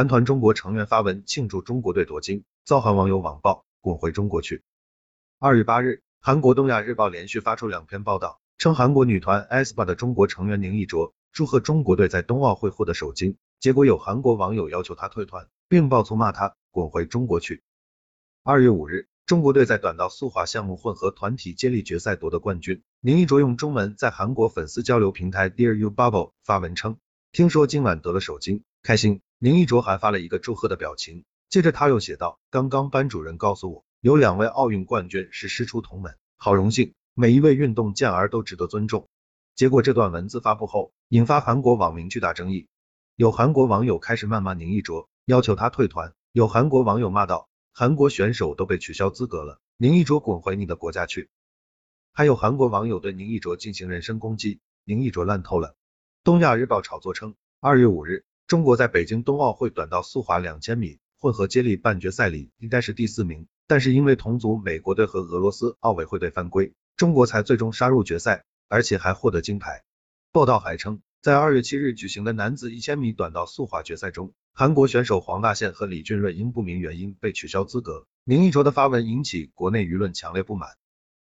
韩团中国成员发文庆祝中国队夺金，遭韩网友网暴，滚回中国去。二月八日，韩国东亚日报连续发出两篇报道，称韩国女团 aespa 的中国成员宁艺卓祝贺中国队在冬奥会获得首金，结果有韩国网友要求她退团，并爆粗骂她滚回中国去。二月五日，中国队在短道速滑项目混合团体接力决赛夺得冠军，宁艺卓用中文在韩国粉丝交流平台 Dear You Bubble 发文称，听说今晚得了首金，开心。宁艺卓还发了一个祝贺的表情，接着他又写道，刚刚班主任告诉我。有两位奥运冠军是师出同门，好荣幸，每一位运动健儿都值得尊重。结果这段文字发布后，引发韩国网民巨大争议，有韩国网友开始谩骂宁艺卓，要求他退团；有韩国网友骂道，韩国选手都被取消资格了，宁艺卓滚回你的国家去。还有韩国网友对宁艺卓进行人身攻击，宁艺卓烂透了。东亚日报炒作称，二月五日，中国在北京冬奥会短道速滑两千米混合接力半决赛里应该是第四名。但是因为同组美国队和俄罗斯奥委会队犯规，中国才最终杀入决赛，而且还获得金牌。报道还称，在二月七日举行的男子一千米短道速滑决赛中，韩国选手黄大宪和李俊瑞因不明原因被取消资格。宁艺卓的发文引起国内舆论强烈不满。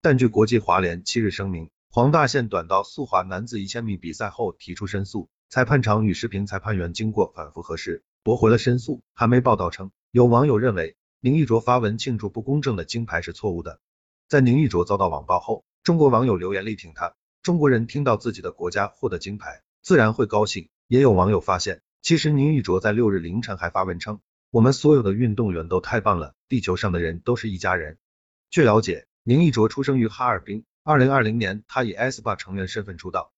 但据国际滑联七日声明，黄大宪短道速滑男子一千米比赛后提出申诉，裁判长与视频裁判员经过反复核实，驳回了申诉。韩媒报道称，有网友认为。宁艺卓发文庆祝不公正的金牌是错误的。在宁艺卓遭到网暴后，中国网友留言力挺他。中国人听到自己的国家获得金牌，自然会高兴。也有网友发现，其实宁艺卓在六日凌晨还发文称，我们所有的运动员都太棒了，地球上的人都是一家人。据了解，宁艺卓出生于哈尔滨，二零二零年他以 aespa 成员身份出道，